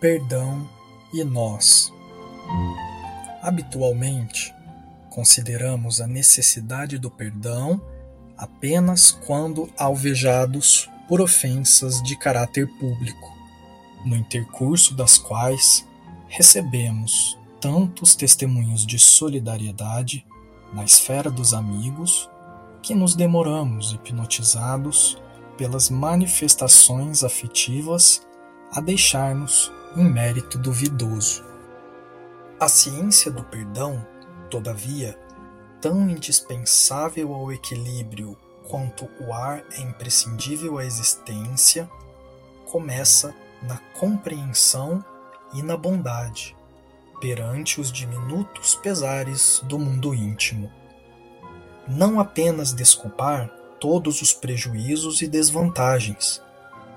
Perdão e nós. Habitualmente, consideramos a necessidade do perdão apenas quando alvejados por ofensas de caráter público, no intercurso das quais recebemos tantos testemunhos de solidariedade na esfera dos amigos que nos demoramos hipnotizados pelas manifestações afetivas a deixar-nos em mérito duvidoso. A ciência do perdão, todavia, tão indispensável ao equilíbrio quanto o ar é imprescindível à existência, começa na compreensão e na bondade perante os diminutos pesares do mundo íntimo. Não apenas desculpar todos os prejuízos e desvantagens,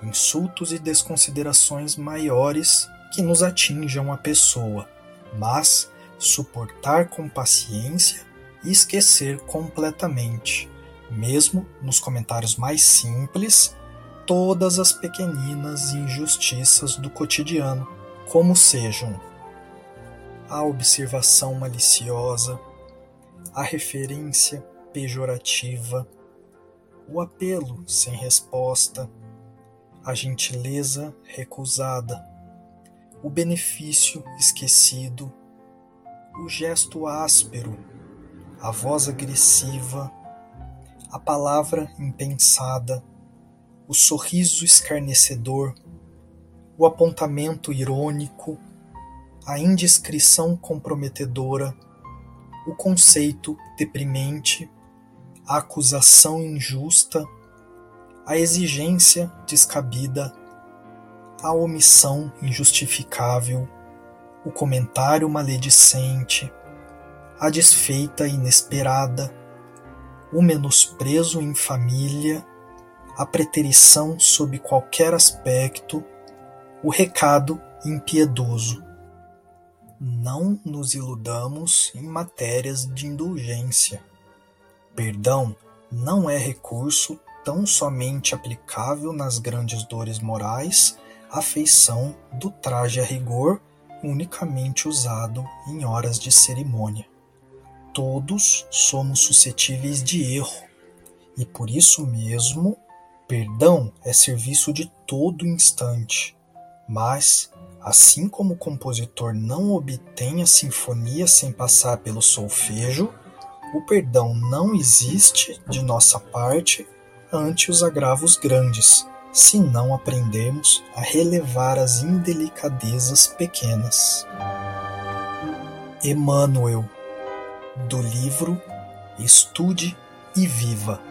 insultos e desconsiderações maiores que nos atinjam a pessoa, mas suportar com paciência e esquecer completamente, mesmo nos comentários mais simples, todas as pequeninas injustiças do cotidiano, como sejam a observação maliciosa, a referência pejorativa, o apelo sem resposta, a gentileza recusada, o benefício esquecido, o gesto áspero, a voz agressiva, a palavra impensada, o sorriso escarnecedor, o apontamento irônico, a indiscrição comprometedora, o conceito deprimente, a acusação injusta, a exigência descabida, a omissão injustificável, o comentário maledicente, a desfeita inesperada, o menosprezo em família, a preterição sob qualquer aspecto, o recado impiedoso. Não nos iludamos em matérias de indulgência. Perdão não é recurso tão somente aplicável nas grandes dores morais, à feição do traje a rigor unicamente usado em horas de cerimônia. Todos somos suscetíveis de erro, e por isso mesmo, perdão é serviço de todo instante, mas Assim como o compositor não obtém a sinfonia sem passar pelo solfejo, o perdão não existe de nossa parte ante os agravos grandes, se não aprendermos a relevar as indelicadezas pequenas. Emmanuel, do livro Estude e Viva.